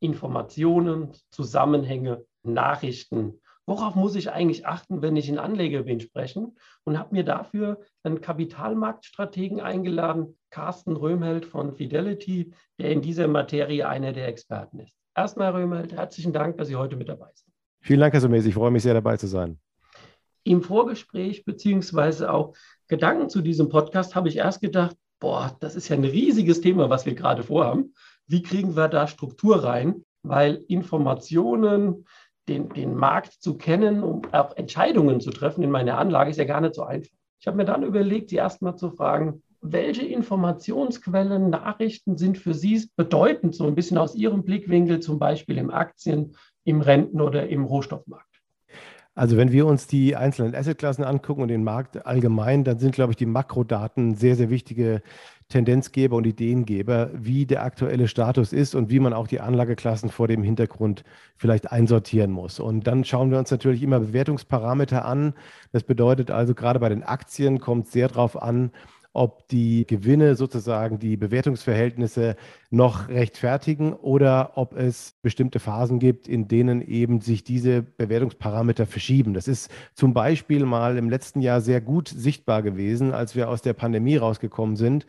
Informationen, Zusammenhänge, Nachrichten. Worauf muss ich eigentlich achten, wenn ich in Anlegegewinn spreche? Und habe mir dafür einen Kapitalmarktstrategen eingeladen, Carsten Röhmheld von Fidelity, der in dieser Materie einer der Experten ist. Erstmal, Röhmheld, herzlichen Dank, dass Sie heute mit dabei sind. Vielen Dank, Herr Sumes. Ich freue mich sehr, dabei zu sein. Im Vorgespräch beziehungsweise auch Gedanken zu diesem Podcast habe ich erst gedacht, boah, das ist ja ein riesiges Thema, was wir gerade vorhaben wie kriegen wir da Struktur rein? Weil Informationen, den, den Markt zu kennen, um auch Entscheidungen zu treffen in meiner Anlage, ist ja gar nicht so einfach. Ich habe mir dann überlegt, Sie erstmal zu fragen, welche Informationsquellen, Nachrichten sind für Sie bedeutend, so ein bisschen aus Ihrem Blickwinkel, zum Beispiel im Aktien, im Renten- oder im Rohstoffmarkt? Also wenn wir uns die einzelnen Assetklassen angucken und den Markt allgemein, dann sind, glaube ich, die Makrodaten sehr, sehr wichtige Tendenzgeber und Ideengeber, wie der aktuelle Status ist und wie man auch die Anlageklassen vor dem Hintergrund vielleicht einsortieren muss. Und dann schauen wir uns natürlich immer Bewertungsparameter an. Das bedeutet also, gerade bei den Aktien kommt es sehr darauf an, ob die Gewinne sozusagen die Bewertungsverhältnisse noch rechtfertigen oder ob es bestimmte Phasen gibt, in denen eben sich diese Bewertungsparameter verschieben. Das ist zum Beispiel mal im letzten Jahr sehr gut sichtbar gewesen, als wir aus der Pandemie rausgekommen sind.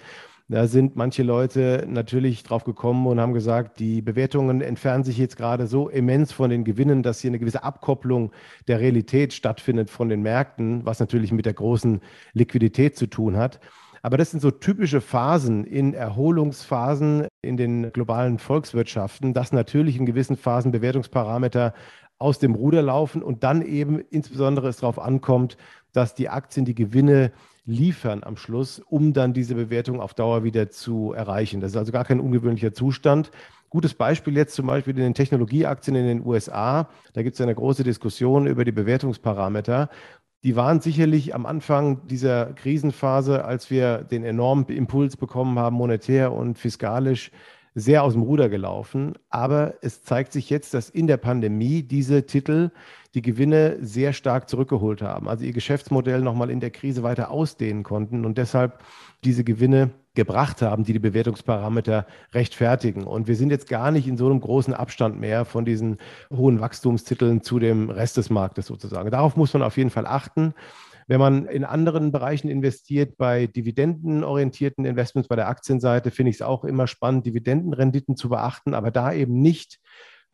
Da sind manche Leute natürlich drauf gekommen und haben gesagt, die Bewertungen entfernen sich jetzt gerade so immens von den Gewinnen, dass hier eine gewisse Abkopplung der Realität stattfindet von den Märkten, was natürlich mit der großen Liquidität zu tun hat. Aber das sind so typische Phasen in Erholungsphasen in den globalen Volkswirtschaften, dass natürlich in gewissen Phasen Bewertungsparameter aus dem Ruder laufen und dann eben insbesondere es darauf ankommt, dass die Aktien die Gewinne liefern am Schluss, um dann diese Bewertung auf Dauer wieder zu erreichen. Das ist also gar kein ungewöhnlicher Zustand. Gutes Beispiel jetzt zum Beispiel in den Technologieaktien in den USA. Da gibt es eine große Diskussion über die Bewertungsparameter die waren sicherlich am Anfang dieser Krisenphase, als wir den enormen Impuls bekommen haben, monetär und fiskalisch, sehr aus dem Ruder gelaufen. Aber es zeigt sich jetzt, dass in der Pandemie diese Titel die Gewinne sehr stark zurückgeholt haben, also ihr Geschäftsmodell nochmal in der Krise weiter ausdehnen konnten und deshalb diese Gewinne gebracht haben, die die Bewertungsparameter rechtfertigen. Und wir sind jetzt gar nicht in so einem großen Abstand mehr von diesen hohen Wachstumstiteln zu dem Rest des Marktes sozusagen. Darauf muss man auf jeden Fall achten. Wenn man in anderen Bereichen investiert, bei dividendenorientierten Investments, bei der Aktienseite, finde ich es auch immer spannend, Dividendenrenditen zu beachten, aber da eben nicht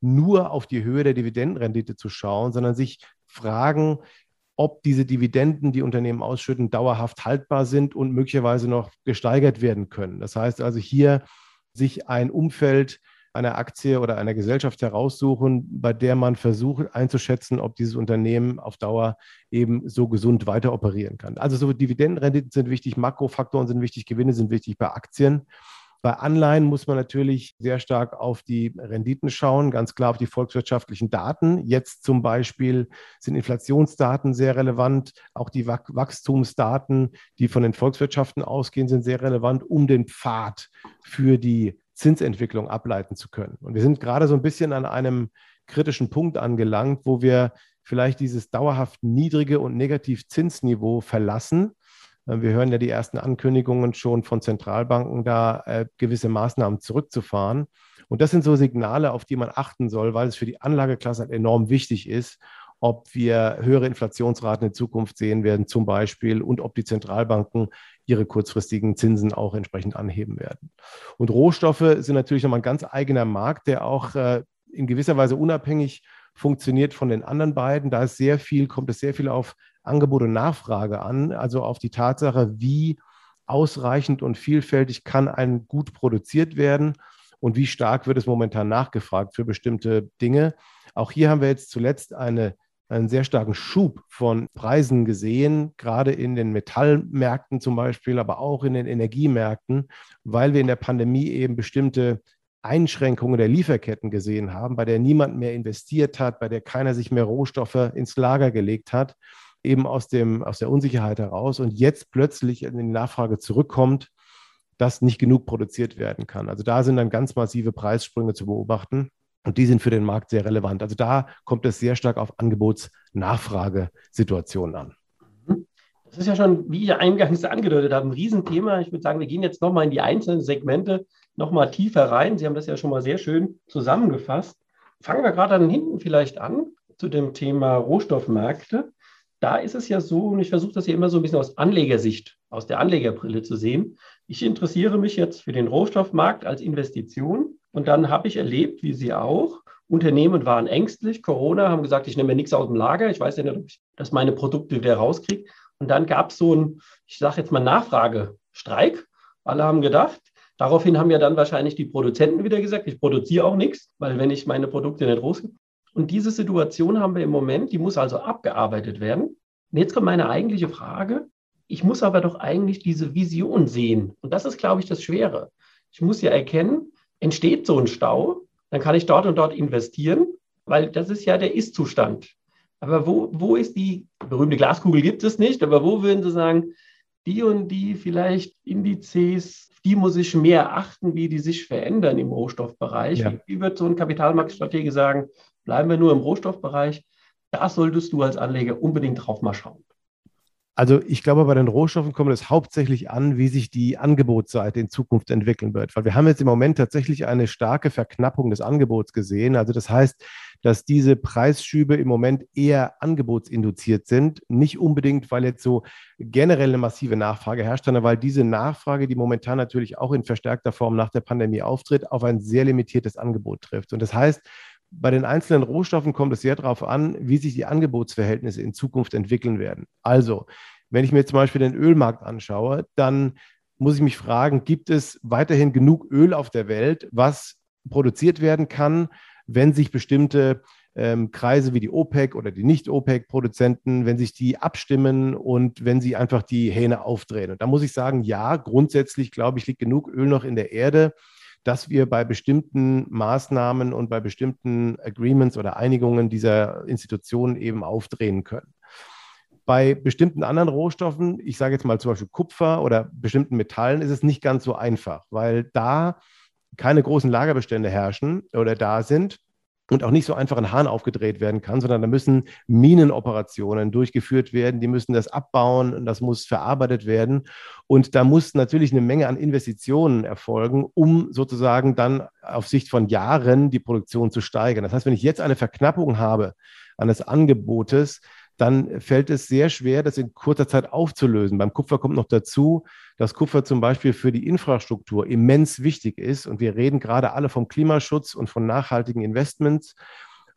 nur auf die Höhe der Dividendenrendite zu schauen, sondern sich fragen, ob diese Dividenden, die Unternehmen ausschütten, dauerhaft haltbar sind und möglicherweise noch gesteigert werden können. Das heißt also hier sich ein Umfeld einer Aktie oder einer Gesellschaft heraussuchen, bei der man versucht einzuschätzen, ob dieses Unternehmen auf Dauer eben so gesund weiter operieren kann. Also so Dividendenrenditen sind wichtig, Makrofaktoren sind wichtig, Gewinne sind wichtig bei Aktien. Bei Anleihen muss man natürlich sehr stark auf die Renditen schauen, ganz klar auf die volkswirtschaftlichen Daten. Jetzt zum Beispiel sind Inflationsdaten sehr relevant, auch die Wachstumsdaten, die von den Volkswirtschaften ausgehen, sind sehr relevant, um den Pfad für die Zinsentwicklung ableiten zu können. Und wir sind gerade so ein bisschen an einem kritischen Punkt angelangt, wo wir vielleicht dieses dauerhaft niedrige und Negativzinsniveau verlassen äh, wir hören ja die ersten Ankündigungen schon von Zentralbanken, da äh, gewisse Maßnahmen zurückzufahren. Und das sind so Signale, auf die man achten soll, weil es für die Anlageklasse halt enorm wichtig ist, ob wir höhere Inflationsraten in Zukunft sehen werden, zum Beispiel, und ob die Zentralbanken ihre kurzfristigen Zinsen auch entsprechend anheben werden. Und Rohstoffe sind natürlich nochmal ein ganz eigener Markt, der auch äh, in gewisser Weise unabhängig funktioniert von den anderen beiden. Da ist sehr viel, kommt es sehr viel auf Angebot und Nachfrage an, also auf die Tatsache, wie ausreichend und vielfältig kann ein Gut produziert werden und wie stark wird es momentan nachgefragt für bestimmte Dinge. Auch hier haben wir jetzt zuletzt eine, einen sehr starken Schub von Preisen gesehen, gerade in den Metallmärkten zum Beispiel, aber auch in den Energiemärkten, weil wir in der Pandemie eben bestimmte Einschränkungen der Lieferketten gesehen haben, bei der niemand mehr investiert hat, bei der keiner sich mehr Rohstoffe ins Lager gelegt hat, eben aus, dem, aus der Unsicherheit heraus und jetzt plötzlich in die Nachfrage zurückkommt, dass nicht genug produziert werden kann. Also da sind dann ganz massive Preissprünge zu beobachten. Und die sind für den Markt sehr relevant. Also da kommt es sehr stark auf Angebots-Nachfragesituationen an. Mhm. Das ist ja schon, wie ich eingangs angedeutet habe, ein Riesenthema. Ich würde sagen, wir gehen jetzt nochmal in die einzelnen Segmente nochmal tiefer rein. Sie haben das ja schon mal sehr schön zusammengefasst. Fangen wir gerade dann hinten vielleicht an zu dem Thema Rohstoffmärkte. Da ist es ja so, und ich versuche das ja immer so ein bisschen aus Anlegersicht, aus der Anlegerbrille zu sehen. Ich interessiere mich jetzt für den Rohstoffmarkt als Investition und dann habe ich erlebt, wie Sie auch, Unternehmen waren ängstlich, Corona, haben gesagt, ich nehme mir nichts aus dem Lager, ich weiß ja nicht, ob ich das meine Produkte wieder rauskriege. Und dann gab es so ein, ich sage jetzt mal Nachfragestreik. Alle haben gedacht, daraufhin haben ja dann wahrscheinlich die Produzenten wieder gesagt, ich produziere auch nichts, weil wenn ich meine Produkte nicht rauskriege. Und diese Situation haben wir im Moment, die muss also abgearbeitet werden. Und jetzt kommt meine eigentliche Frage. Ich muss aber doch eigentlich diese Vision sehen. Und das ist, glaube ich, das Schwere. Ich muss ja erkennen, entsteht so ein Stau, dann kann ich dort und dort investieren, weil das ist ja der Ist-Zustand. Aber wo, wo ist die berühmte Glaskugel gibt es nicht, aber wo würden Sie sagen, die und die vielleicht Indizes, die muss ich mehr achten, wie die sich verändern im Rohstoffbereich? Ja. Wie, wird so ein Kapitalmarktstratege sagen, bleiben wir nur im Rohstoffbereich? Da solltest du als Anleger unbedingt drauf mal schauen. Also ich glaube, bei den Rohstoffen kommt es hauptsächlich an, wie sich die Angebotsseite in Zukunft entwickeln wird. Weil wir haben jetzt im Moment tatsächlich eine starke Verknappung des Angebots gesehen. Also das heißt, dass diese Preisschübe im Moment eher angebotsinduziert sind. Nicht unbedingt, weil jetzt so generell eine massive Nachfrage herrscht, sondern weil diese Nachfrage, die momentan natürlich auch in verstärkter Form nach der Pandemie auftritt, auf ein sehr limitiertes Angebot trifft. Und das heißt, bei den einzelnen Rohstoffen kommt es sehr darauf an, wie sich die Angebotsverhältnisse in Zukunft entwickeln werden. Also, wenn ich mir zum Beispiel den Ölmarkt anschaue, dann muss ich mich fragen, gibt es weiterhin genug Öl auf der Welt, was produziert werden kann, wenn sich bestimmte ähm, Kreise wie die OPEC oder die Nicht-OPEC-Produzenten, wenn sich die abstimmen und wenn sie einfach die Hähne aufdrehen. Und da muss ich sagen, ja, grundsätzlich glaube ich, liegt genug Öl noch in der Erde, dass wir bei bestimmten Maßnahmen und bei bestimmten Agreements oder Einigungen dieser Institutionen eben aufdrehen können. Bei bestimmten anderen Rohstoffen, ich sage jetzt mal zum Beispiel Kupfer oder bestimmten Metallen, ist es nicht ganz so einfach, weil da keine großen Lagerbestände herrschen oder da sind und auch nicht so einfach ein Hahn aufgedreht werden kann, sondern da müssen Minenoperationen durchgeführt werden, die müssen das abbauen und das muss verarbeitet werden. Und da muss natürlich eine Menge an Investitionen erfolgen, um sozusagen dann auf Sicht von Jahren die Produktion zu steigern. Das heißt, wenn ich jetzt eine Verknappung habe eines Angebotes, dann fällt es sehr schwer, das in kurzer Zeit aufzulösen. Beim Kupfer kommt noch dazu, dass Kupfer zum Beispiel für die Infrastruktur immens wichtig ist. Und wir reden gerade alle vom Klimaschutz und von nachhaltigen Investments.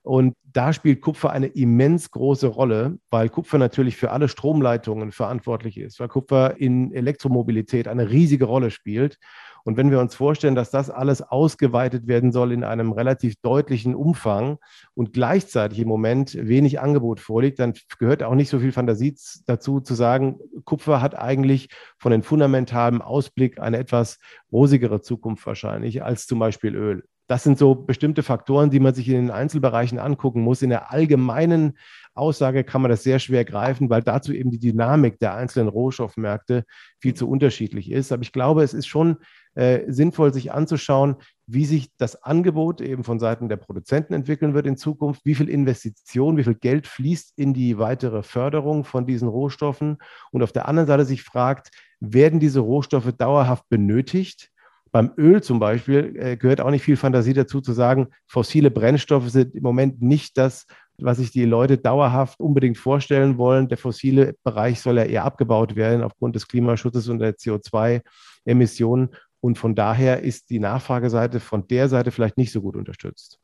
Und da spielt Kupfer eine immens große Rolle, weil Kupfer natürlich für alle Stromleitungen verantwortlich ist, weil Kupfer in Elektromobilität eine riesige Rolle spielt. Und wenn wir uns vorstellen, dass das alles ausgeweitet werden soll in einem relativ deutlichen Umfang und gleichzeitig im Moment wenig Angebot vorliegt, dann gehört auch nicht so viel Fantasie dazu zu sagen, Kupfer hat eigentlich von den fundamentalen Ausblick eine etwas rosigere Zukunft wahrscheinlich als zum Beispiel Öl. Das sind so bestimmte Faktoren, die man sich in den Einzelbereichen angucken muss. In der allgemeinen Aussage kann man das sehr schwer greifen, weil dazu eben die Dynamik der einzelnen Rohstoffmärkte viel zu unterschiedlich ist. Aber ich glaube, es ist schon äh, sinnvoll, sich anzuschauen, wie sich das Angebot eben von Seiten der Produzenten entwickeln wird in Zukunft, wie viel Investition, wie viel Geld fließt in die weitere Förderung von diesen Rohstoffen und auf der anderen Seite sich fragt, werden diese Rohstoffe dauerhaft benötigt? Beim Öl zum Beispiel äh, gehört auch nicht viel Fantasie dazu zu sagen, fossile Brennstoffe sind im Moment nicht das, was sich die Leute dauerhaft unbedingt vorstellen wollen. Der fossile Bereich soll ja eher abgebaut werden aufgrund des Klimaschutzes und der CO2-Emissionen. Und von daher ist die Nachfrageseite von der Seite vielleicht nicht so gut unterstützt.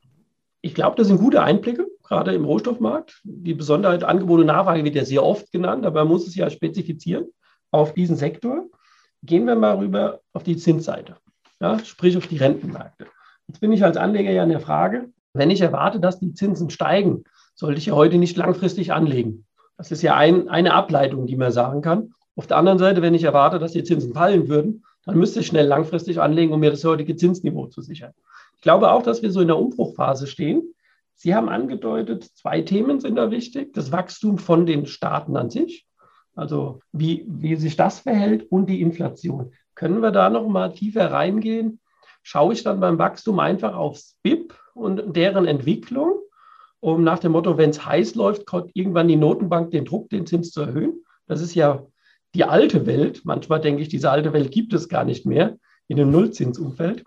Ich glaube, das sind gute Einblicke, gerade im Rohstoffmarkt. Die Besonderheit Angebot und Nachfrage wird ja sehr oft genannt, aber man muss es ja spezifizieren auf diesen Sektor. Gehen wir mal rüber auf die Zinsseite ja, sprich auf die Rentenmärkte. Jetzt bin ich als Anleger ja in der Frage, wenn ich erwarte, dass die Zinsen steigen, sollte ich ja heute nicht langfristig anlegen. Das ist ja ein, eine Ableitung, die man sagen kann. Auf der anderen Seite, wenn ich erwarte, dass die Zinsen fallen würden, dann müsste ich schnell langfristig anlegen, um mir das heutige Zinsniveau zu sichern. glaube auch, dass wir so in der Umbruchphase stehen. Sie haben angedeutet, zwei Themen sind da wichtig. Das Wachstum von den Staaten an sich, also wie, wie sich das verhält und die Inflation. Können wir da noch mal tiefer reingehen? Schaue ich dann beim Wachstum einfach aufs BIP und deren Entwicklung, um nach dem Motto, wenn es heiß läuft, kommt irgendwann die Notenbank den Druck, den Zins zu erhöhen. Das ist ja die alte Welt. Manchmal denke ich, diese alte Welt gibt es gar nicht mehr in dem Nullzinsumfeld.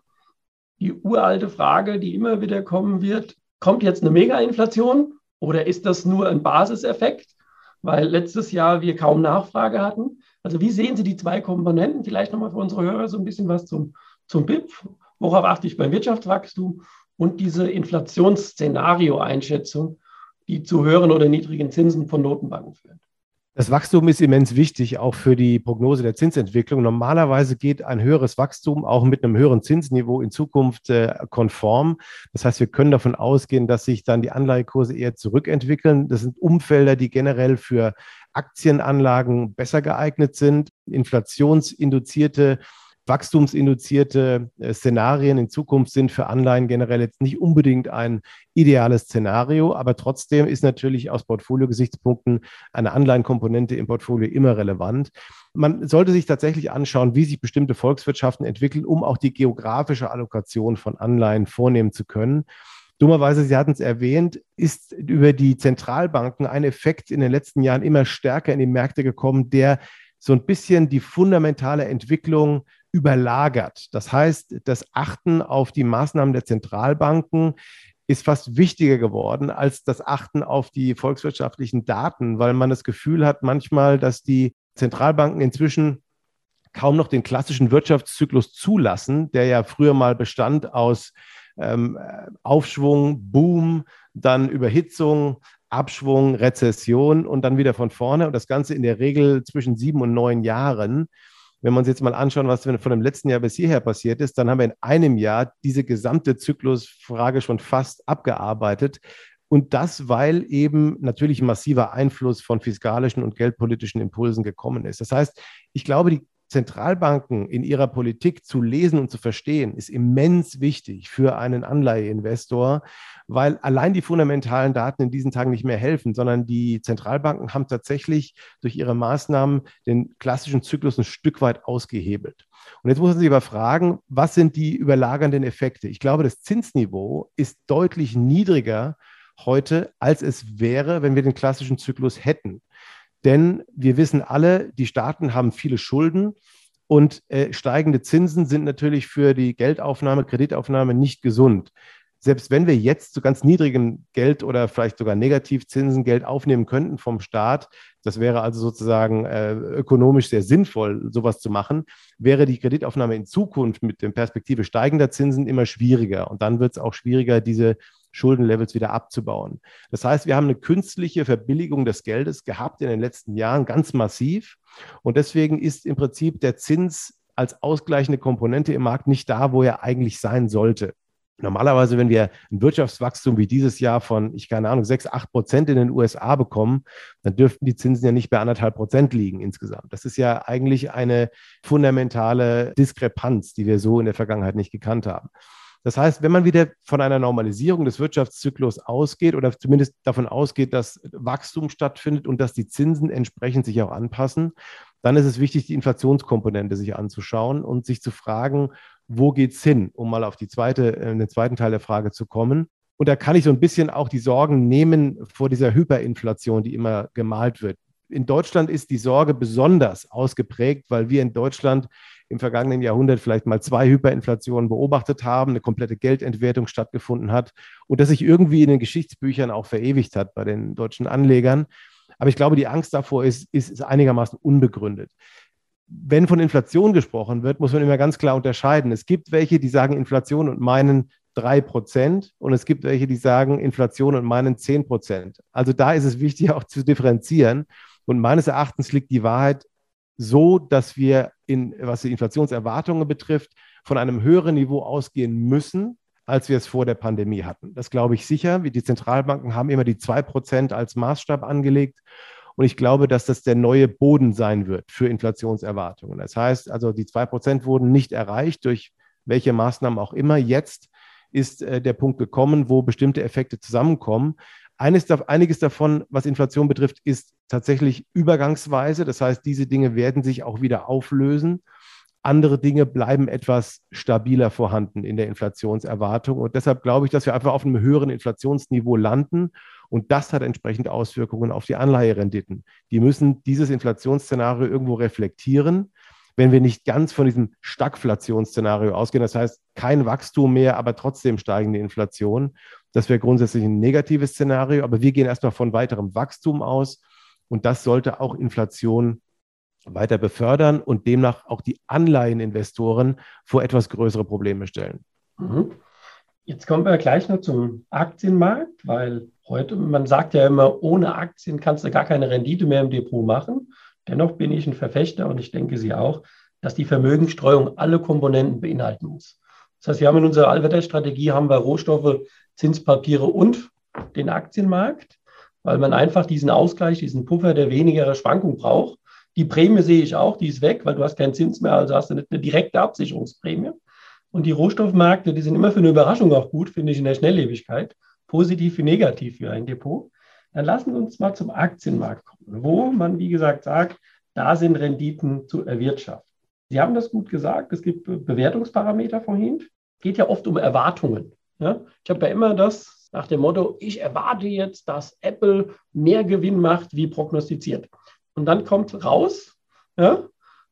Die uralte Frage, die immer wieder kommen wird, kommt jetzt eine Mega-Inflation oder ist das nur ein Basiseffekt, weil letztes Jahr wir kaum Nachfrage hatten? Also wie sehen Sie die zwei Komponenten? Vielleicht nochmal für unsere Hörer so ein bisschen was zum, zum BIP. Worauf achte ich beim Wirtschaftswachstum? Und diese Inflationsszenario-Einschätzung, die zu höheren oder niedrigen Zinsen von Notenbanken führt. Das Wachstum ist immens wichtig, auch für die Prognose der Zinsentwicklung. Normalerweise geht ein höheres Wachstum auch mit einem höheren Zinsniveau in Zukunft äh, konform. Das heißt, wir können davon ausgehen, dass sich dann die Anleihekurse eher zurückentwickeln. Das sind Umfelder, die generell für Aktienanlagen besser geeignet sind. Inflationsinduzierte wachstumsinduzierte äh, Szenarien in Zukunft sind für Anleihen generell jetzt nicht unbedingt ein ideales Szenario, aber trotzdem ist natürlich aus Portfolio-Gesichtspunkten eine Anleihenkomponente im Portfolio immer relevant. Man sollte sich tatsächlich anschauen, wie sich bestimmte Volkswirtschaften entwickeln, um auch die geografische Allokation von Anleihen vornehmen zu können. Dummerweise, Sie hatten es erwähnt, ist über die Zentralbanken ein Effekt in den letzten Jahren immer stärker in die Märkte gekommen, der so ein bisschen die fundamentale Entwicklung überlagert. Das heißt, das Achten auf die Maßnahmen der Zentralbanken ist fast wichtiger geworden als das Achten auf die volkswirtschaftlichen Daten, weil man das Gefühl hat manchmal, dass die Zentralbanken inzwischen kaum noch den klassischen Wirtschaftszyklus zulassen, der ja früher mal bestand aus ähm, Aufschwung, Boom, dann Überhitzung, Abschwung, Rezession und dann wieder von vorne und das Ganze in der Regel zwischen sieben und neun Jahren. Wenn wir uns jetzt mal anschauen, was von dem letzten Jahr bis hierher passiert ist, dann haben wir in einem Jahr diese gesamte Zyklusfrage schon fast abgearbeitet. Und das, weil eben natürlich massiver Einfluss von fiskalischen und geldpolitischen Impulsen gekommen ist. Das heißt, ich glaube, die Zentralbanken in ihrer Politik zu lesen und zu verstehen, ist immens wichtig für einen Anleiheinvestor, weil allein die fundamentalen Daten in diesen Tagen nicht mehr helfen, sondern die Zentralbanken haben tatsächlich durch ihre Maßnahmen den klassischen Zyklus ein Stück weit ausgehebelt. Und jetzt muss man sich aber fragen, was sind die überlagernden Effekte? Ich glaube, das Zinsniveau ist deutlich niedriger heute, als es wäre, wenn wir den klassischen Zyklus hätten. Denn wir wissen alle, die Staaten haben viele Schulden und äh, steigende Zinsen sind natürlich für die Geldaufnahme, Kreditaufnahme nicht gesund. Selbst wenn wir jetzt zu ganz niedrigem Geld oder vielleicht sogar Negativzinsen Geld aufnehmen könnten vom Staat, das wäre also sozusagen äh, ökonomisch sehr sinnvoll, sowas zu machen, wäre die Kreditaufnahme in Zukunft mit der Perspektive steigender Zinsen immer schwieriger. Und dann wird es auch schwieriger, diese Schuldenlevels wieder abzubauen. Das heißt, wir haben eine künstliche Verbilligung des Geldes gehabt in den letzten Jahren, ganz massiv. Und deswegen ist im Prinzip der Zins als ausgleichende Komponente im Markt nicht da, wo er eigentlich sein sollte. Normalerweise, wenn wir ein Wirtschaftswachstum wie dieses Jahr von, ich keine Ahnung, 6, 8 Prozent in den USA bekommen, dann dürften die Zinsen ja nicht bei anderthalb Prozent liegen insgesamt. Das ist ja eigentlich eine fundamentale Diskrepanz, die wir so in der Vergangenheit nicht gekannt haben. Das heißt, wenn man wieder von einer Normalisierung des Wirtschaftszyklus ausgeht oder zumindest davon ausgeht, dass Wachstum stattfindet und dass die Zinsen entsprechend sich auch anpassen, dann ist es wichtig, die Inflationskomponente sich anzuschauen und sich zu fragen, wo geht es hin, um mal auf die zweite, äh, den zweiten Teil der Frage zu kommen. Und da kann ich so ein bisschen auch die Sorgen nehmen vor dieser Hyperinflation, die immer gemalt wird. In Deutschland ist die Sorge besonders ausgeprägt, weil wir in Deutschland im vergangenen Jahrhundert vielleicht mal zwei Hyperinflationen beobachtet haben, eine komplette Geldentwertung stattgefunden hat und das sich irgendwie in den Geschichtsbüchern auch verewigt hat bei den deutschen Anlegern. Aber ich glaube, die Angst davor ist, ist, ist einigermaßen unbegründet. Wenn von Inflation gesprochen wird, muss man immer ganz klar unterscheiden. Es gibt welche, die sagen Inflation und meinen 3 Prozent und es gibt welche, die sagen Inflation und meinen 10 Prozent. Also da ist es wichtig auch zu differenzieren. Und meines Erachtens liegt die Wahrheit so, dass wir in, was die Inflationserwartungen betrifft, von einem höheren Niveau ausgehen müssen, als wir es vor der Pandemie hatten. Das glaube ich sicher. Die Zentralbanken haben immer die 2% als Maßstab angelegt. Und ich glaube, dass das der neue Boden sein wird für Inflationserwartungen. Das heißt also, die 2% wurden nicht erreicht durch welche Maßnahmen auch immer. Jetzt ist äh, der Punkt gekommen, wo bestimmte Effekte zusammenkommen. Eines, einiges davon, was Inflation betrifft, ist tatsächlich übergangsweise. Das heißt, diese Dinge werden sich auch wieder auflösen. Andere Dinge bleiben etwas stabiler vorhanden in der Inflationserwartung. Und deshalb glaube ich, dass wir einfach auf einem höheren Inflationsniveau landen. Und das hat entsprechend Auswirkungen auf die Anleiherenditen. Die müssen dieses Inflationsszenario irgendwo reflektieren. Wenn wir nicht ganz von diesem Stagflationsszenario ausgehen, das heißt kein Wachstum mehr, aber trotzdem steigende Inflation, das wäre grundsätzlich ein negatives Szenario. Aber wir gehen erstmal von weiterem Wachstum aus. Und das sollte auch Inflation weiter befördern und demnach auch die Anleiheninvestoren vor etwas größere Probleme stellen. Mhm. Jetzt kommen wir gleich noch zum Aktienmarkt, weil heute, man sagt ja immer, ohne Aktien kannst du gar keine Rendite mehr im Depot machen. Dennoch bin ich ein Verfechter und ich denke Sie auch, dass die Vermögensstreuung alle Komponenten beinhalten muss. Das heißt, wir haben in unserer Allwetterstrategie haben wir Rohstoffe, Zinspapiere und den Aktienmarkt, weil man einfach diesen Ausgleich, diesen Puffer der weniger Schwankung braucht. Die Prämie sehe ich auch, die ist weg, weil du hast keinen Zins mehr, also hast du eine direkte Absicherungsprämie. Und die Rohstoffmärkte, die sind immer für eine Überraschung auch gut, finde ich, in der Schnelllebigkeit, positiv wie negativ für ein Depot. Dann lassen wir uns mal zum Aktienmarkt kommen, wo man, wie gesagt, sagt, da sind Renditen zu erwirtschaften. Sie haben das gut gesagt, es gibt Bewertungsparameter vorhin. Geht ja oft um Erwartungen. Ja? Ich habe ja immer das nach dem Motto, ich erwarte jetzt, dass Apple mehr Gewinn macht, wie prognostiziert. Und dann kommt raus, ja,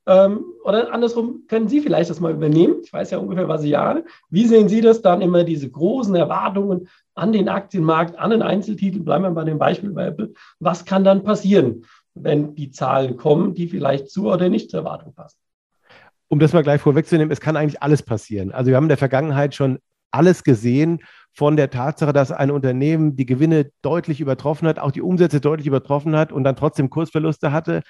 ähm, oder andersrum, können Sie vielleicht das mal übernehmen? Ich weiß ja ungefähr, was Sie ahnen. Wie sehen Sie das dann immer, diese großen Erwartungen an den Aktienmarkt, an den Einzeltitel? Bleiben wir bei dem Beispiel bei Apple. Was kann dann passieren, wenn die Zahlen kommen, die vielleicht zu oder nicht zur Erwartung passen? Um das mal gleich vorwegzunehmen, es kann eigentlich alles passieren. Also wir haben in der Vergangenheit schon alles gesehen, von der Tatsache, dass ein Unternehmen die Gewinne deutlich übertroffen hat, auch die Umsätze deutlich übertroffen hat und dann trotzdem Kursverluste hatte.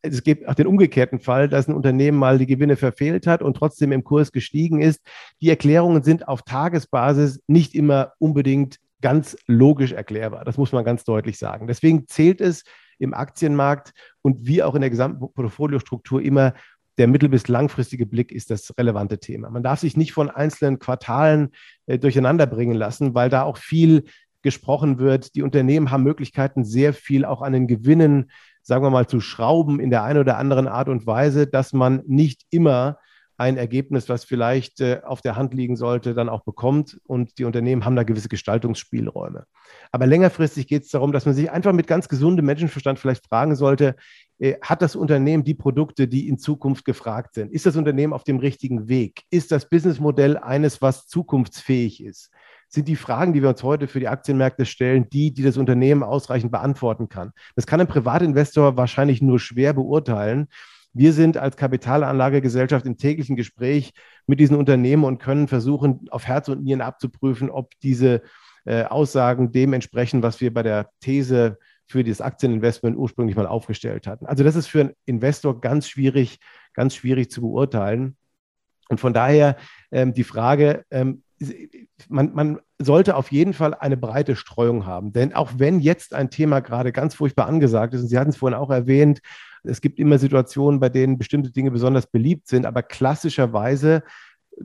Es gibt auch den umgekehrten Fall, dass ein Unternehmen mal die Gewinne verfehlt hat und trotzdem im Kurs gestiegen ist. Die Erklärungen sind auf Tagesbasis nicht immer unbedingt ganz logisch erklärbar. Das muss man ganz deutlich sagen. Deswegen zählt es im Aktienmarkt und wie auch in der gesamten Portfoliostruktur immer der mittel- bis langfristige Blick ist das relevante Thema. Man darf sich nicht von einzelnen Quartalen äh, durcheinander bringen lassen, weil da auch viel gesprochen wird. Die Unternehmen haben Möglichkeiten, sehr viel auch an den Gewinnen, sagen wir mal, zu schrauben in der einen oder anderen Art und Weise, dass man nicht immer ein Ergebnis, was vielleicht äh, auf der Hand liegen sollte, dann auch bekommt. Und die Unternehmen haben da gewisse Gestaltungsspielräume. Aber längerfristig geht es darum, dass man sich einfach mit ganz gesundem Menschenverstand vielleicht fragen sollte, äh, hat das Unternehmen die Produkte, die in Zukunft gefragt sind? Ist das Unternehmen auf dem richtigen Weg? Ist das Businessmodell eines, was zukunftsfähig ist? Sind die Fragen, die wir uns heute für die Aktienmärkte stellen, die, die das Unternehmen ausreichend beantworten kann? Das kann ein Privatinvestor wahrscheinlich nur schwer beurteilen. Wir sind als Kapitalanlagegesellschaft im täglichen Gespräch mit diesen Unternehmen und können versuchen, auf Herz und Nieren abzuprüfen, ob diese äh, Aussagen dem entsprechen, was wir bei der These für das Aktieninvestment ursprünglich mal aufgestellt hatten. Also das ist für einen Investor ganz schwierig, ganz schwierig zu beurteilen. Und von daher ähm, die Frage, ähm, man, man, sollte auf jeden Fall eine breite Streuung haben. Denn auch wenn jetzt ein Thema gerade ganz furchtbar angesagt ist, und Sie hatten es vorhin auch erwähnt, es gibt immer Situationen, bei denen bestimmte Dinge besonders beliebt sind, aber klassischerweise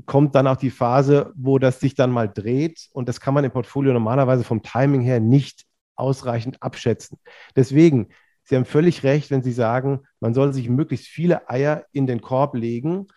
kommt dann auch die Phase, wo das sich dann mal dreht und das kann man im Portfolio normalerweise vom Timing her nicht ausreichend abschätzen. Deswegen, Sie haben völlig recht, wenn Sie sagen, man soll sich möglichst viele Eier in den Korb legen,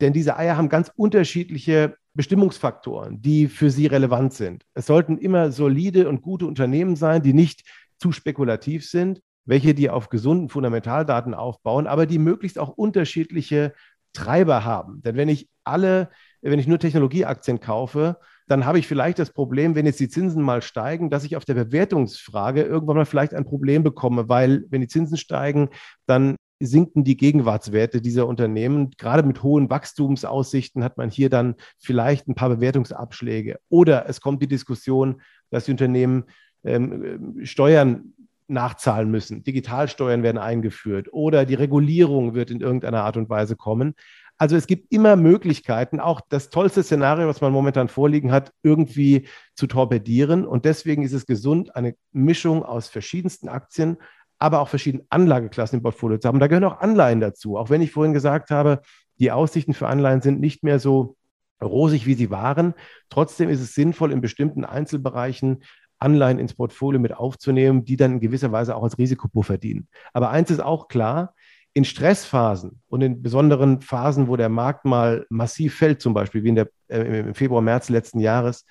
denn diese Eier haben ganz unterschiedliche Bestimmungsfaktoren, die für Sie relevant sind. Es sollten immer solide und gute Unternehmen sein, die nicht zu spekulativ sind, welche die auf gesunden Fundamentaldaten aufbauen, aber die möglichst auch unterschiedliche Treiber haben. Denn wenn ich alle, wenn ich nur Technologieaktien kaufe, dann habe ich vielleicht das Problem, wenn jetzt die Zinsen mal steigen, dass ich auf der Bewertungsfrage irgendwann mal vielleicht ein Problem bekomme, weil wenn die Zinsen steigen, dann sinken die Gegenwartswerte dieser Unternehmen. Gerade mit hohen Wachstumsaussichten hat man hier dann vielleicht ein paar Bewertungsabschläge. Oder es kommt die Diskussion, dass die Unternehmen ähm, Steuern nachzahlen müssen. Digitalsteuern werden eingeführt oder die Regulierung wird in irgendeiner Art und Weise kommen. Also es gibt immer Möglichkeiten, auch das tollste Szenario, was man momentan vorliegen hat, irgendwie zu torpedieren. Und deswegen ist es gesund, eine Mischung aus verschiedensten Aktien, aber auch verschiedenen Anlageklassen im Portfolio zu haben. Da gehören auch Anleihen dazu. Auch wenn ich vorhin gesagt habe, die Aussichten für Anleihen sind nicht mehr so rosig, wie sie waren. Trotzdem ist es sinnvoll, in bestimmten Einzelbereichen Anleihen ins Portfolio mit aufzunehmen, die dann in gewisser Weise auch als Risikopuffer dienen. Aber eins ist auch klar, in Stressphasen und in besonderen Phasen, wo der Markt mal massiv fällt, zum Beispiel wie in der, äh, im Februar, März letzten Jahres,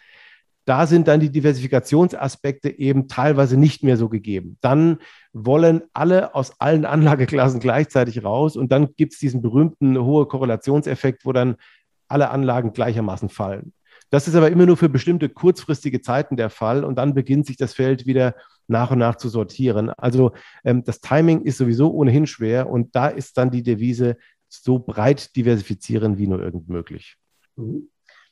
da sind dann die Diversifikationsaspekte eben teilweise nicht mehr so gegeben. Dann wollen alle aus allen Anlageklassen gleichzeitig raus und dann gibt es diesen berühmten hohen Korrelationseffekt, wo dann alle Anlagen gleichermaßen fallen. Das ist aber immer nur für bestimmte kurzfristige Zeiten der Fall und dann beginnt sich das Feld wieder nach und nach zu sortieren. Also ähm, das Timing ist sowieso ohnehin schwer und da ist dann die Devise so breit diversifizieren wie nur irgend möglich. Mhm.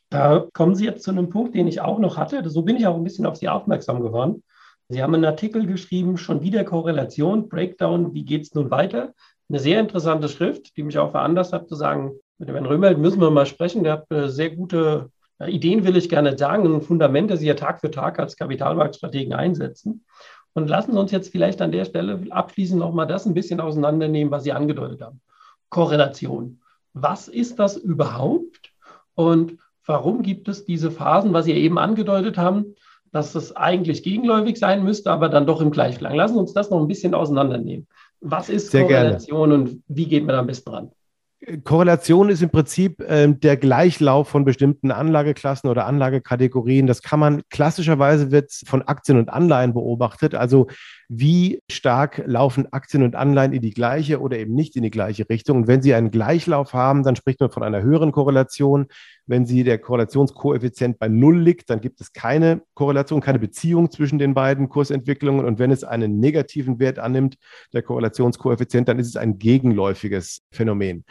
Da kommen Sie jetzt zu einem Punkt, den ich auch noch hatte. So bin ich auch ein bisschen auf Sie aufmerksam geworden. Sie haben einen Artikel geschrieben, schon wieder Korrelation, Breakdown, wie geht es nun weiter? Eine sehr interessante Schrift, die mich auch veranlasst hat zu sagen, mit dem Herrn Römelt müssen wir mal sprechen. Der hat äh, sehr gute Ideen, will ich gerne sagen, ein Fundament, das Sie ja Tag für Tag als Kapitalmarktstrategen einsetzen. Und lassen Sie uns jetzt vielleicht an der Stelle abschließend nochmal das ein bisschen auseinandernehmen, was Sie angedeutet haben. Korrelation. Was ist das überhaupt? Und warum gibt es diese Phasen, was Sie eben angedeutet haben, dass es eigentlich gegenläufig sein müsste, aber dann doch im Gleichklang? Lassen Sie uns das noch ein bisschen auseinandernehmen. Was ist Sehr Korrelation gerne. und wie geht man am besten ran? Korrelation ist im Prinzip äh, der Gleichlauf von bestimmten Anlageklassen oder Anlagekategorien. Das kann man klassischerweise wird von Aktien und Anleihen beobachtet. Also wie stark laufen Aktien und Anleihen in die gleiche oder eben nicht in die gleiche Richtung. Und wenn sie einen Gleichlauf haben, dann spricht man von einer höheren Korrelation. Wenn sie der Korrelationskoeffizient bei Null liegt, dann gibt es keine Korrelation, keine Beziehung zwischen den beiden Kursentwicklungen. Und wenn es einen negativen Wert annimmt, der Korrelationskoeffizient, dann ist es ein gegenläufiges Phänomen.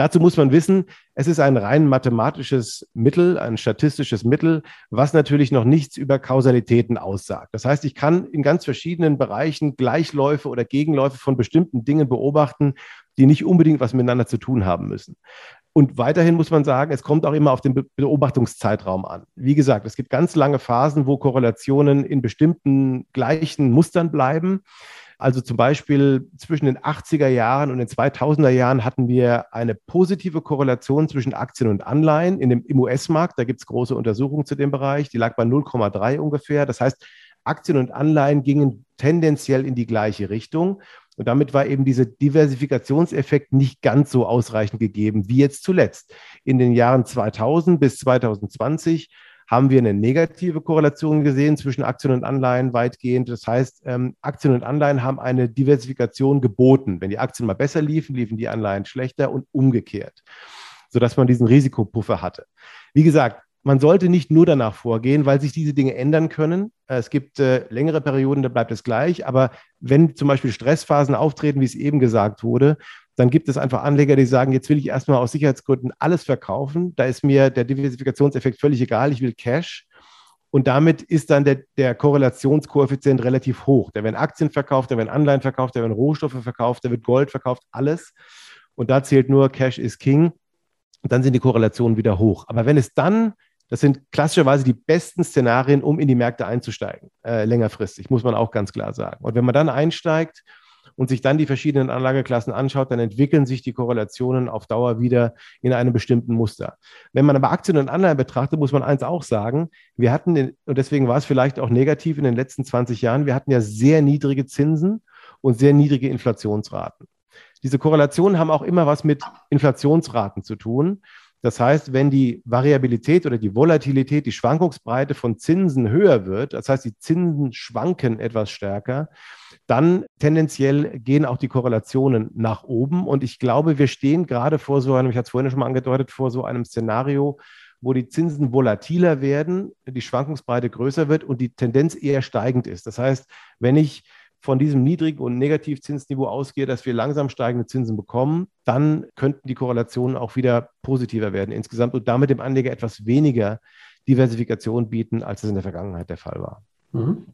Dazu muss man wissen, es ist ein rein mathematisches Mittel, ein statistisches Mittel, was natürlich noch nichts über Kausalitäten aussagt. Das heißt, ich kann in ganz verschiedenen Bereichen Gleichläufe oder Gegenläufe von bestimmten Dingen beobachten, die nicht unbedingt was miteinander zu tun haben müssen. Und weiterhin muss man sagen, es kommt auch immer auf den Beobachtungszeitraum an. Wie gesagt, es gibt ganz lange Phasen, wo Korrelationen in bestimmten gleichen Mustern bleiben. Also zum Beispiel zwischen den 80er Jahren und den 2000er Jahren hatten wir eine positive Korrelation zwischen Aktien und Anleihen in dem, im US-Markt. Da gibt es große Untersuchungen zu dem Bereich. Die lag bei 0,3 ungefähr. Das heißt, Aktien und Anleihen gingen tendenziell in die gleiche Richtung. Und damit war eben dieser Diversifikationseffekt nicht ganz so ausreichend gegeben wie jetzt zuletzt. In den Jahren 2000 bis 2020 haben wir eine negative Korrelation gesehen zwischen Aktien und Anleihen weitgehend. Das heißt, ähm, Aktien und Anleihen haben eine Diversifikation geboten. Wenn die Aktien mal besser liefen, liefen die Anleihen schlechter und umgekehrt, sodass man diesen Risikopuffer hatte. Wie gesagt, man sollte nicht nur danach vorgehen, weil sich diese Dinge ändern können. Es gibt äh, längere Perioden, da bleibt es gleich. Aber wenn zum Beispiel Stressphasen auftreten, wie es eben gesagt wurde, dann gibt es einfach Anleger, die sagen, jetzt will ich erstmal aus Sicherheitsgründen alles verkaufen. Da ist mir der Diversifikationseffekt völlig egal, ich will Cash. Und damit ist dann der, der Korrelationskoeffizient relativ hoch. Der werden Aktien verkauft, der werden Anleihen verkauft, der werden Rohstoffe verkauft, der wird Gold verkauft, alles. Und da zählt nur Cash is King. Und dann sind die Korrelationen wieder hoch. Aber wenn es dann, das sind klassischerweise die besten Szenarien, um in die Märkte einzusteigen, äh, längerfristig, muss man auch ganz klar sagen. Und wenn man dann einsteigt und sich dann die verschiedenen Anlageklassen anschaut, dann entwickeln sich die Korrelationen auf Dauer wieder in einem bestimmten Muster. Wenn man aber Aktien und Anleihen betrachtet, muss man eins auch sagen, wir hatten, in, und deswegen war es vielleicht auch negativ in den letzten 20 Jahren, wir hatten ja sehr niedrige Zinsen und sehr niedrige Inflationsraten. Diese Korrelationen haben auch immer was mit Inflationsraten zu tun. Das heißt, wenn die Variabilität oder die Volatilität, die Schwankungsbreite von Zinsen höher wird, das heißt, die Zinsen schwanken etwas stärker, dann tendenziell gehen auch die Korrelationen nach oben. Und ich glaube, wir stehen gerade vor so einem, ich hatte es vorhin schon mal angedeutet, vor so einem Szenario, wo die Zinsen volatiler werden, die Schwankungsbreite größer wird und die Tendenz eher steigend ist. Das heißt, wenn ich von diesem niedrigen und Negativzinsniveau ausgehe, dass wir langsam steigende Zinsen bekommen, dann könnten die Korrelationen auch wieder positiver werden insgesamt und damit dem Anleger etwas weniger Diversifikation bieten, als es in der Vergangenheit der Fall war. Mhm.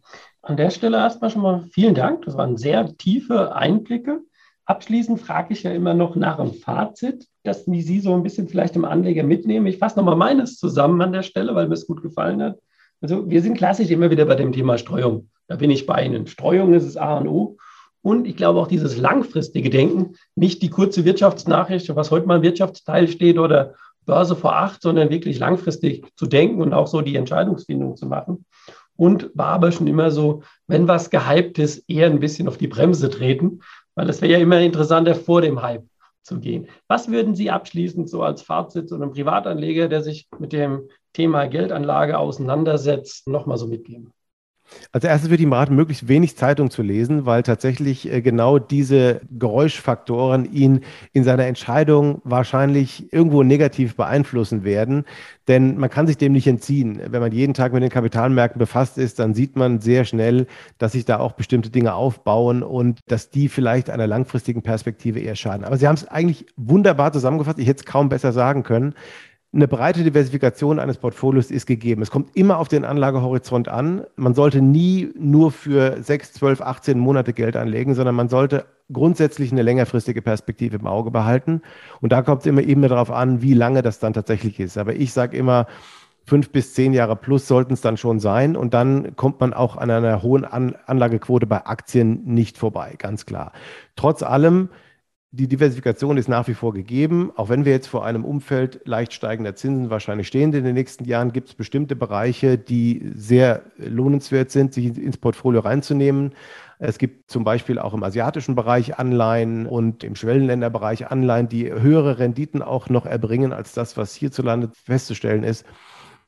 An der Stelle erstmal schon mal vielen Dank. Das waren sehr tiefe Einblicke. Abschließend frage ich ja immer noch nach einem Fazit, das Sie so ein bisschen vielleicht im Anleger mitnehmen. Ich fasse nochmal meines zusammen an der Stelle, weil mir es gut gefallen hat. Also wir sind klassisch immer wieder bei dem Thema Streuung. Da bin ich bei Ihnen. Streuung ist das A und O. Und ich glaube auch dieses langfristige Denken, nicht die kurze Wirtschaftsnachricht, was heute mal im Wirtschaftsteil steht oder Börse vor acht, sondern wirklich langfristig zu denken und auch so die Entscheidungsfindung zu machen. Und war schon immer so, wenn was gehypt ist, eher ein bisschen auf die Bremse treten, weil es wäre ja immer interessanter vor dem Hype zu gehen. Was würden Sie abschließend so als Fazit zu einem Privatanleger, der sich mit dem Thema Geldanlage auseinandersetzt, nochmal so mitgeben? Als erstes würde ich ihm raten, möglichst wenig Zeitung zu lesen, weil tatsächlich äh, genau diese Geräuschfaktoren ihn in seiner Entscheidung wahrscheinlich irgendwo negativ beeinflussen werden. Denn man kann sich dem nicht entziehen. Wenn man jeden Tag mit den Kapitalmärkten befasst ist, dann sieht man sehr schnell, dass sich da auch bestimmte Dinge aufbauen und dass die vielleicht einer langfristigen Perspektive eher schaden. Aber Sie haben es eigentlich wunderbar zusammengefasst. Ich hätte es kaum besser sagen können eine breite Diversifikation eines Portfolios ist gegeben. Es kommt immer auf den Anlagehorizont an. Man sollte nie nur für 6, 12, 18 Monate Geld anlegen, sondern man sollte grundsätzlich eine längerfristige Perspektive im Auge behalten. Und da kommt es immer eben darauf an, wie lange das dann tatsächlich ist. Aber ich sage immer, fünf bis zehn Jahre plus sollten es dann schon sein. Und dann kommt man auch an einer hohen Anlagequote bei Aktien nicht vorbei, ganz klar. Trotz allem die Diversifikation ist nach wie vor gegeben. Auch wenn wir jetzt vor einem Umfeld leicht steigender Zinsen wahrscheinlich stehen in den nächsten Jahren, gibt es bestimmte Bereiche, die sehr lohnenswert sind, sich ins Portfolio reinzunehmen. Es gibt zum Beispiel auch im asiatischen Bereich Anleihen und im Schwellenländerbereich Anleihen, die höhere Renditen auch noch erbringen als das, was hierzulande festzustellen ist.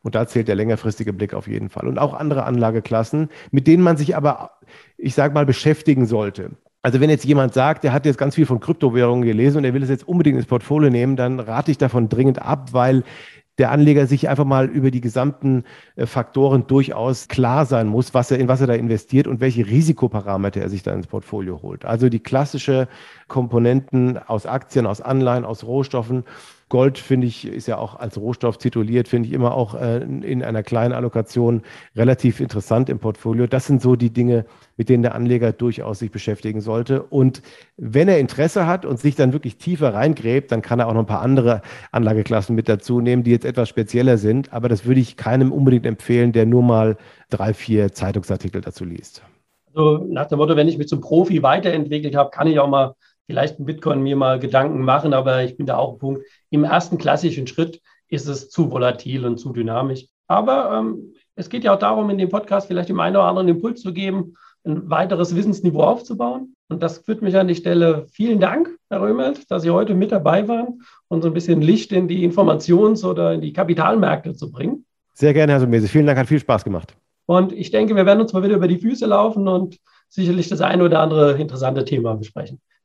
Und da zählt der längerfristige Blick auf jeden Fall. Und auch andere Anlageklassen, mit denen man sich aber, ich sage mal, beschäftigen sollte. Also wenn jetzt jemand sagt, der hat jetzt ganz viel von Kryptowährungen gelesen und er will es jetzt unbedingt ins Portfolio nehmen, dann rate ich davon dringend ab, weil der Anleger sich einfach mal über die gesamten äh, Faktoren durchaus klar sein muss, was er, in was er da investiert und welche Risikoparameter er sich da ins Portfolio holt. Also die klassische Komponenten aus Aktien, aus Anleihen, aus Rohstoffen Gold, finde ich, ist ja auch als Rohstoff tituliert, finde ich immer auch äh, in einer kleinen Allokation relativ interessant im Portfolio. Das sind so die Dinge, mit denen der Anleger durchaus sich beschäftigen sollte. Und wenn er Interesse hat und sich dann wirklich tiefer reingräbt, dann kann er auch noch ein paar andere Anlageklassen mit dazu nehmen, die jetzt etwas spezieller sind. Aber das würde ich keinem unbedingt empfehlen, der nur mal drei, vier Zeitungsartikel dazu liest. Also nach dem Motto, wenn ich mich zum Profi weiterentwickelt habe, kann ich auch mal vielleicht ein Bitcoin mir mal Gedanken machen, aber ich bin da auch ein Punkt. Im ersten klassischen Schritt ist es zu volatil und zu dynamisch. Aber ähm, es geht ja auch darum, in dem Podcast vielleicht dem einen oder anderen Impuls zu geben, ein weiteres Wissensniveau aufzubauen. Und das führt mich an die Stelle. Vielen Dank, Herr Römelt, dass Sie heute mit dabei waren und so ein bisschen Licht in die Informations- oder in die Kapitalmärkte zu bringen. Sehr gerne, Herr Sumese. Vielen Dank, hat viel Spaß gemacht. Und ich denke, wir werden uns mal wieder über die Füße laufen und sicherlich das eine oder andere interessante Thema besprechen.